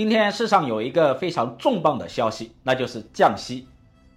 今天市场有一个非常重磅的消息，那就是降息。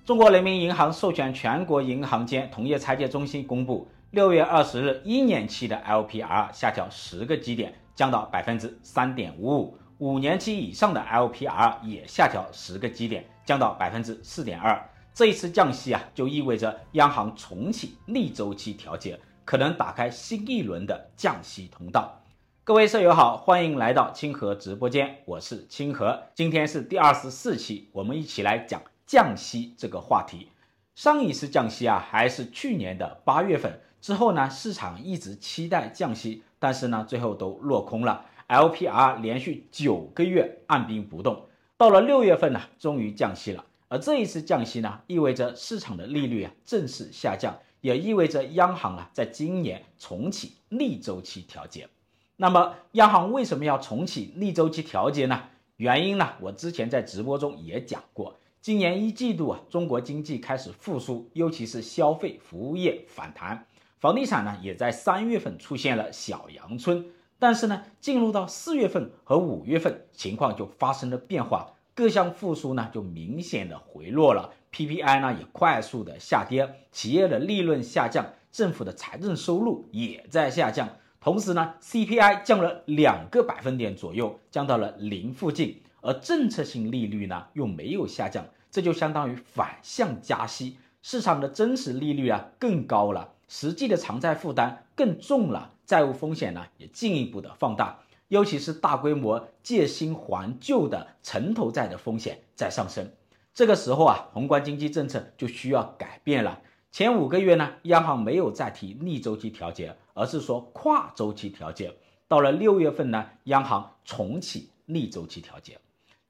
中国人民银行授权全国银行间同业拆借中心公布，六月二十日一年期的 LPR 下调十个基点，降到百分之三点五五；五年期以上的 LPR 也下调十个基点，降到百分之四点二。这一次降息啊，就意味着央行重启逆周期调节，可能打开新一轮的降息通道。各位舍友好，欢迎来到清河直播间，我是清河。今天是第二十四期，我们一起来讲降息这个话题。上一次降息啊，还是去年的八月份之后呢，市场一直期待降息，但是呢，最后都落空了。LPR 连续九个月按兵不动，到了六月份呢，终于降息了。而这一次降息呢，意味着市场的利率啊正式下降，也意味着央行啊在今年重启逆周期调节。那么，央行为什么要重启逆周期调节呢？原因呢？我之前在直播中也讲过，今年一季度啊，中国经济开始复苏，尤其是消费服务业反弹，房地产呢也在三月份出现了小阳春。但是呢，进入到四月份和五月份，情况就发生了变化，各项复苏呢就明显的回落了，PPI 呢也快速的下跌，企业的利润下降，政府的财政收入也在下降。同时呢，CPI 降了两个百分点左右，降到了零附近，而政策性利率呢又没有下降，这就相当于反向加息，市场的真实利率啊更高了，实际的偿债负担更重了，债务风险呢也进一步的放大，尤其是大规模借新还旧的城投债的风险在上升，这个时候啊，宏观经济政策就需要改变了。前五个月呢，央行没有再提逆周期调节，而是说跨周期调节。到了六月份呢，央行重启逆周期调节。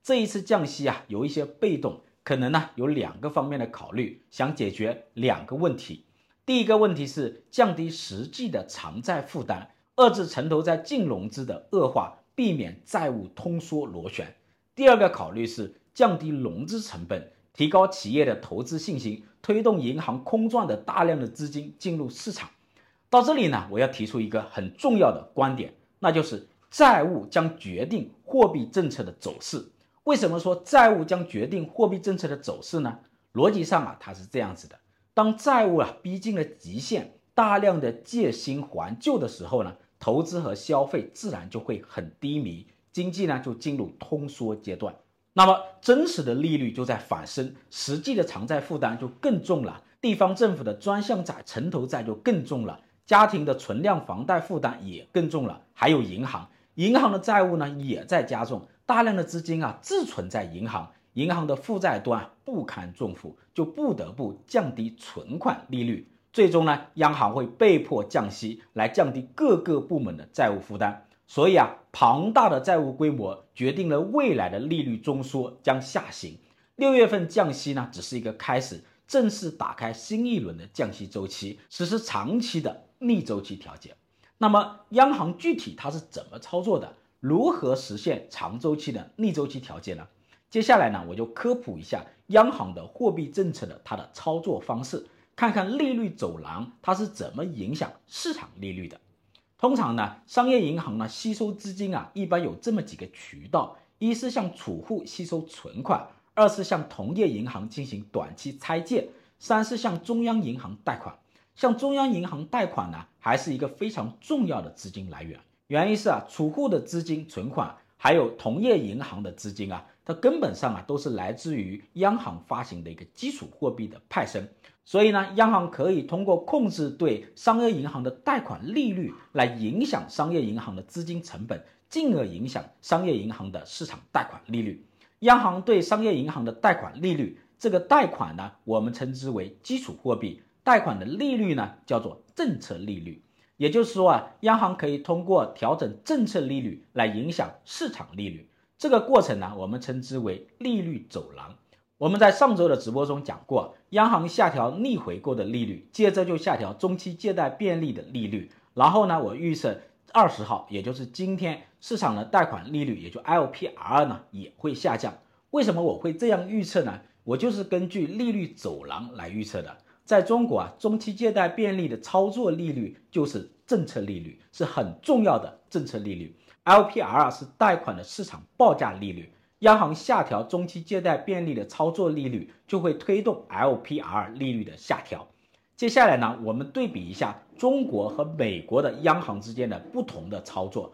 这一次降息啊，有一些被动，可能呢有两个方面的考虑，想解决两个问题。第一个问题是降低实际的偿债负担，遏制城投债净融资的恶化，避免债务通缩螺旋。第二个考虑是降低融资成本。提高企业的投资信心，推动银行空转的大量的资金进入市场。到这里呢，我要提出一个很重要的观点，那就是债务将决定货币政策的走势。为什么说债务将决定货币政策的走势呢？逻辑上啊，它是这样子的：当债务啊逼近了极限，大量的借新还旧的时候呢，投资和消费自然就会很低迷，经济呢就进入通缩阶段。那么真实的利率就在反升，实际的偿债负担就更重了，地方政府的专项债、城投债就更重了，家庭的存量房贷负担也更重了，还有银行，银行的债务呢也在加重，大量的资金啊滞存在银行，银行的负债端不堪重负，就不得不降低存款利率，最终呢，央行会被迫降息来降低各个部门的债务负担。所以啊，庞大的债务规模决定了未来的利率中枢将下行。六月份降息呢，只是一个开始，正式打开新一轮的降息周期，实施长期的逆周期调节。那么，央行具体它是怎么操作的？如何实现长周期的逆周期调节呢？接下来呢，我就科普一下央行的货币政策的它的操作方式，看看利率走廊它是怎么影响市场利率的。通常呢，商业银行呢吸收资金啊，一般有这么几个渠道：一是向储户吸收存款，二是向同业银行进行短期拆借，三是向中央银行贷款。向中央银行贷款呢，还是一个非常重要的资金来源。原因是啊，储户的资金存款，还有同业银行的资金啊，它根本上啊都是来自于央行发行的一个基础货币的派生。所以呢，央行可以通过控制对商业银行的贷款利率来影响商业银行的资金成本，进而影响商业银行的市场贷款利率。央行对商业银行的贷款利率，这个贷款呢，我们称之为基础货币，贷款的利率呢，叫做政策利率。也就是说啊，央行可以通过调整政策利率来影响市场利率。这个过程呢，我们称之为利率走廊。我们在上周的直播中讲过，央行下调逆回购的利率，接着就下调中期借贷便利的利率，然后呢，我预测二十号，也就是今天市场的贷款利率，也就 LPR 呢也会下降。为什么我会这样预测呢？我就是根据利率走廊来预测的。在中国啊，中期借贷便利的操作利率就是政策利率，是很重要的政策利率。LPR 是贷款的市场报价利率。央行下调中期借贷便利的操作利率，就会推动 LPR 利率的下调。接下来呢，我们对比一下中国和美国的央行之间的不同的操作。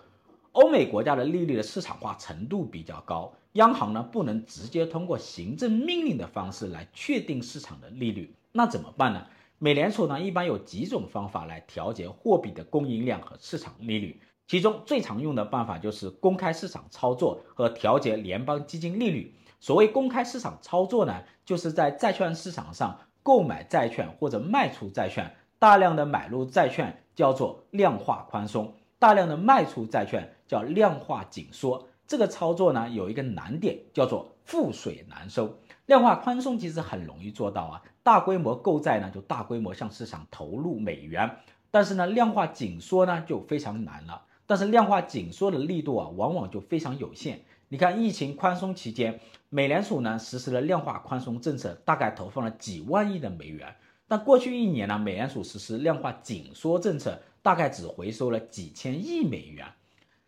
欧美国家的利率的市场化程度比较高，央行呢不能直接通过行政命令的方式来确定市场的利率，那怎么办呢？美联储呢一般有几种方法来调节货币的供应量和市场利率，其中最常用的办法就是公开市场操作和调节联邦基金利率。所谓公开市场操作呢，就是在债券市场上购买债券或者卖出债券，大量的买入债券叫做量化宽松。大量的卖出债券叫量化紧缩，这个操作呢有一个难点，叫做覆水难收。量化宽松其实很容易做到啊，大规模购债呢就大规模向市场投入美元，但是呢量化紧缩呢就非常难了。但是量化紧缩的力度啊往往就非常有限。你看疫情宽松期间，美联储呢实施了量化宽松政策，大概投放了几万亿的美元。但过去一年呢，美联储实施量化紧缩政策。大概只回收了几千亿美元。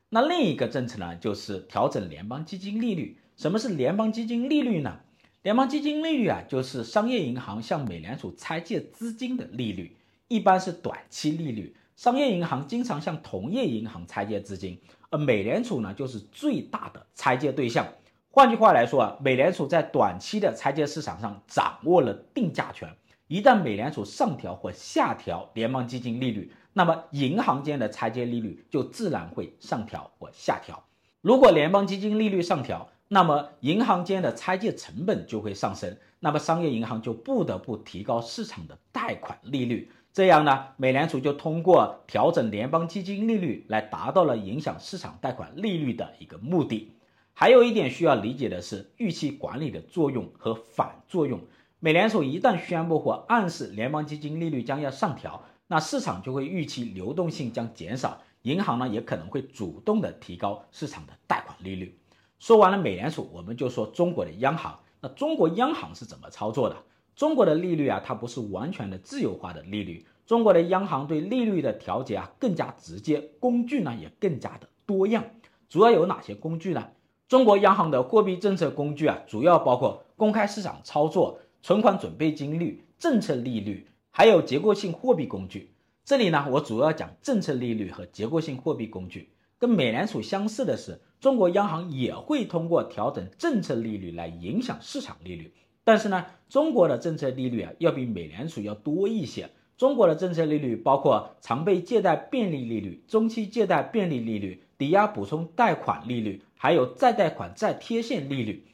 那另一个政策呢，就是调整联邦基金利率。什么是联邦基金利率呢？联邦基金利率啊，就是商业银行向美联储拆借资金的利率，一般是短期利率。商业银行经常向同业银行拆借资金，而美联储呢，就是最大的拆借对象。换句话来说啊，美联储在短期的拆借市场上掌握了定价权。一旦美联储上调或下调联邦基金利率，那么银行间的拆借利率就自然会上调或下调。如果联邦基金利率上调，那么银行间的拆借成本就会上升，那么商业银行就不得不提高市场的贷款利率。这样呢，美联储就通过调整联邦基金利率来达到了影响市场贷款利率的一个目的。还有一点需要理解的是，预期管理的作用和反作用。美联储一旦宣布或暗示联邦基金利率将要上调，那市场就会预期流动性将减少，银行呢也可能会主动的提高市场的贷款利率。说完了美联储，我们就说中国的央行。那中国央行是怎么操作的？中国的利率啊，它不是完全的自由化的利率。中国的央行对利率的调节啊更加直接，工具呢也更加的多样。主要有哪些工具呢？中国央行的货币政策工具啊，主要包括公开市场操作、存款准备金率、政策利率。还有结构性货币工具，这里呢，我主要讲政策利率和结构性货币工具。跟美联储相似的是，中国央行也会通过调整政策利率来影响市场利率。但是呢，中国的政策利率啊，要比美联储要多一些。中国的政策利率包括常备借贷便利利率、中期借贷便利利率、抵押补充贷款利率，还有再贷款再贴现利率。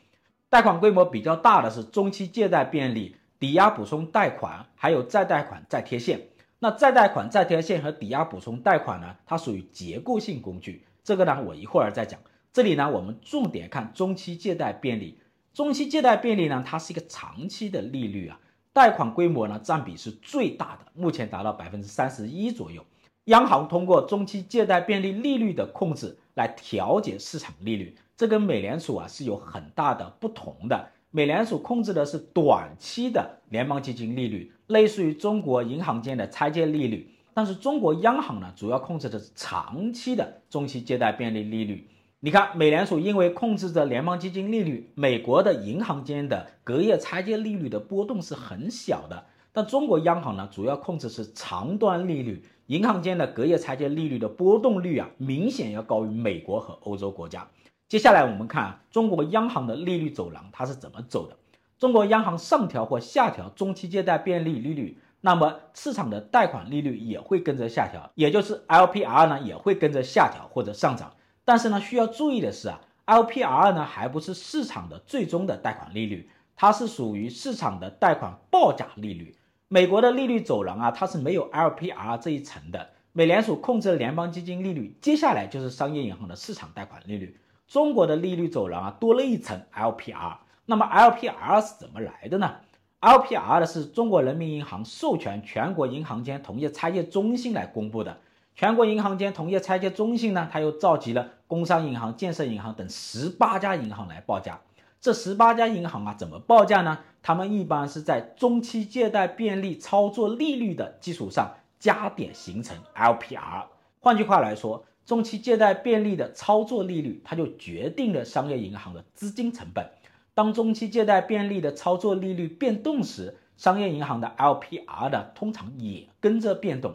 贷款规模比较大的是中期借贷便利。抵押补充贷款，还有再贷款再贴现。那再贷款再贴现和抵押补充贷款呢？它属于结构性工具。这个呢，我一会儿再讲。这里呢，我们重点看中期借贷便利。中期借贷便利呢，它是一个长期的利率啊，贷款规模呢占比是最大的，目前达到百分之三十一左右。央行通过中期借贷便利利率的控制来调节市场利率，这跟美联储啊是有很大的不同的。美联储控制的是短期的联邦基金利率，类似于中国银行间的拆借利率。但是中国央行呢，主要控制的是长期的中期借贷便利利率。你看，美联储因为控制着联邦基金利率，美国的银行间的隔夜拆借利率的波动是很小的。但中国央行呢，主要控制是长端利率，银行间的隔夜拆借利率的波动率啊，明显要高于美国和欧洲国家。接下来我们看啊，中国央行的利率走廊它是怎么走的？中国央行上调或下调中期借贷便利利率，那么市场的贷款利率也会跟着下调，也就是 LPR 呢也会跟着下调或者上涨。但是呢，需要注意的是啊，LPR 呢还不是市场的最终的贷款利率，它是属于市场的贷款报价利率。美国的利率走廊啊，它是没有 LPR 这一层的。美联储控制了联邦基金利率，接下来就是商业银行的市场贷款利率。中国的利率走廊啊，多了一层 LPR。那么 LPR 是怎么来的呢？LPR 的是中国人民银行授权全国银行间同业拆借中心来公布的。全国银行间同业拆借中心呢，它又召集了工商银行、建设银行等十八家银行来报价。这十八家银行啊，怎么报价呢？他们一般是在中期借贷便利操作利率的基础上加点形成 LPR。换句话来说。中期借贷便利的操作利率，它就决定了商业银行的资金成本。当中期借贷便利的操作利率变动时，商业银行的 LPR 呢，通常也跟着变动。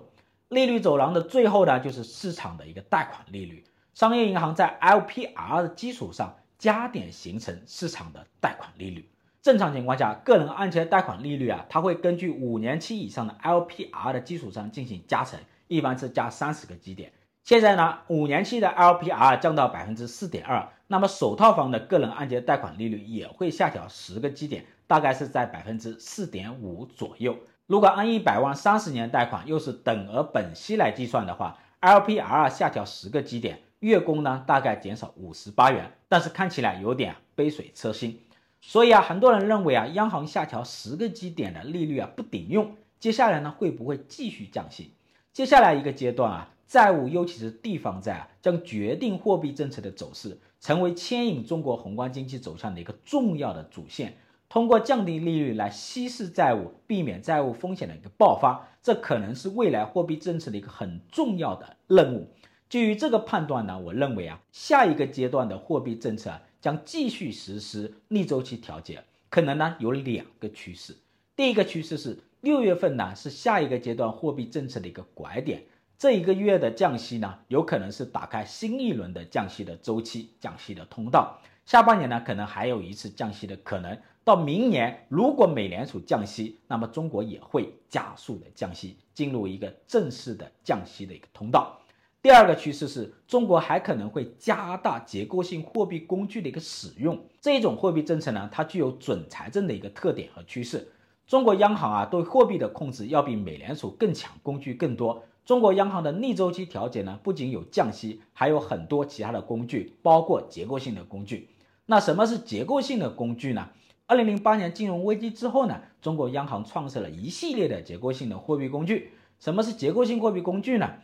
利率走廊的最后呢，就是市场的一个贷款利率。商业银行在 LPR 的基础上加点，形成市场的贷款利率。正常情况下，个人按揭贷款利率啊，它会根据五年期以上的 LPR 的基础上进行加成，一般是加三十个基点。现在呢，五年期的 LPR 降到百分之四点二，那么首套房的个人按揭贷款利率也会下调十个基点，大概是在百分之四点五左右。如果按一百万三十年贷款，又是等额本息来计算的话，LPR 下调十个基点，月供呢大概减少五十八元，但是看起来有点杯水车薪。所以啊，很多人认为啊，央行下调十个基点的利率啊不顶用，接下来呢会不会继续降息？接下来一个阶段啊。债务，尤其是地方债啊，将决定货币政策的走势，成为牵引中国宏观经济走向的一个重要的主线。通过降低利率来稀释债务，避免债务风险的一个爆发，这可能是未来货币政策的一个很重要的任务。基于这个判断呢，我认为啊，下一个阶段的货币政策，将继续实施逆周期调节，可能呢有两个趋势。第一个趋势是六月份呢是下一个阶段货币政策的一个拐点。这一个月的降息呢，有可能是打开新一轮的降息的周期、降息的通道。下半年呢，可能还有一次降息的可能。到明年，如果美联储降息，那么中国也会加速的降息，进入一个正式的降息的一个通道。第二个趋势是中国还可能会加大结构性货币工具的一个使用。这种货币政策呢，它具有准财政的一个特点和趋势。中国央行啊，对货币的控制要比美联储更强，工具更多。中国央行的逆周期调节呢，不仅有降息，还有很多其他的工具，包括结构性的工具。那什么是结构性的工具呢？二零零八年金融危机之后呢，中国央行创设了一系列的结构性的货币工具。什么是结构性货币工具呢？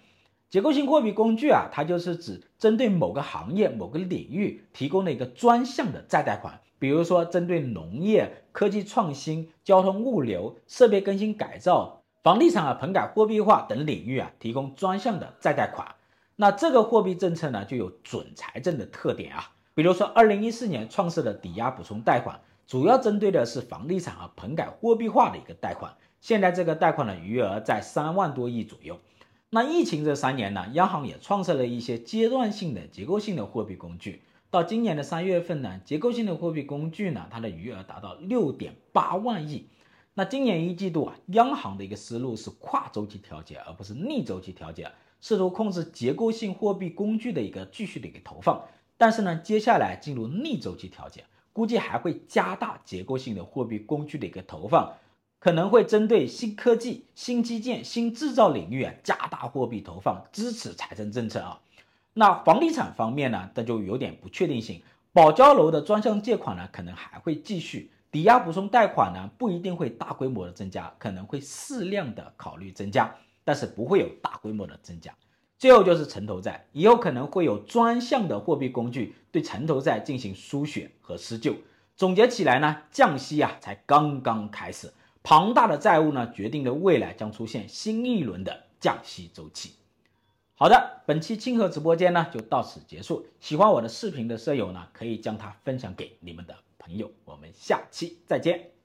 结构性货币工具啊，它就是指针对某个行业、某个领域提供的一个专项的再贷款，比如说针对农业、科技创新、交通物流、设备更新改造。房地产啊、棚改货币化等领域啊，提供专项的再贷款。那这个货币政策呢，就有准财政的特点啊。比如说，二零一四年创设的抵押补充贷款，主要针对的是房地产和棚改货币化的一个贷款。现在这个贷款的余额在三万多亿左右。那疫情这三年呢，央行也创设了一些阶段性的结构性的货币工具。到今年的三月份呢，结构性的货币工具呢，它的余额达到六点八万亿。那今年一季度啊，央行的一个思路是跨周期调节，而不是逆周期调节，试图控制结构性货币工具的一个继续的一个投放。但是呢，接下来进入逆周期调节，估计还会加大结构性的货币工具的一个投放，可能会针对新科技、新基建、新制造领域啊，加大货币投放，支持财政政策啊。那房地产方面呢，那就有点不确定性，保交楼的专项借款呢，可能还会继续。抵押补充贷款呢，不一定会大规模的增加，可能会适量的考虑增加，但是不会有大规模的增加。最后就是城投债，以后可能会有专项的货币工具对城投债进行输血和施救。总结起来呢，降息啊才刚刚开始，庞大的债务呢决定了未来将出现新一轮的降息周期。好的，本期清河直播间呢就到此结束。喜欢我的视频的舍友呢，可以将它分享给你们的朋友，我们下期再见。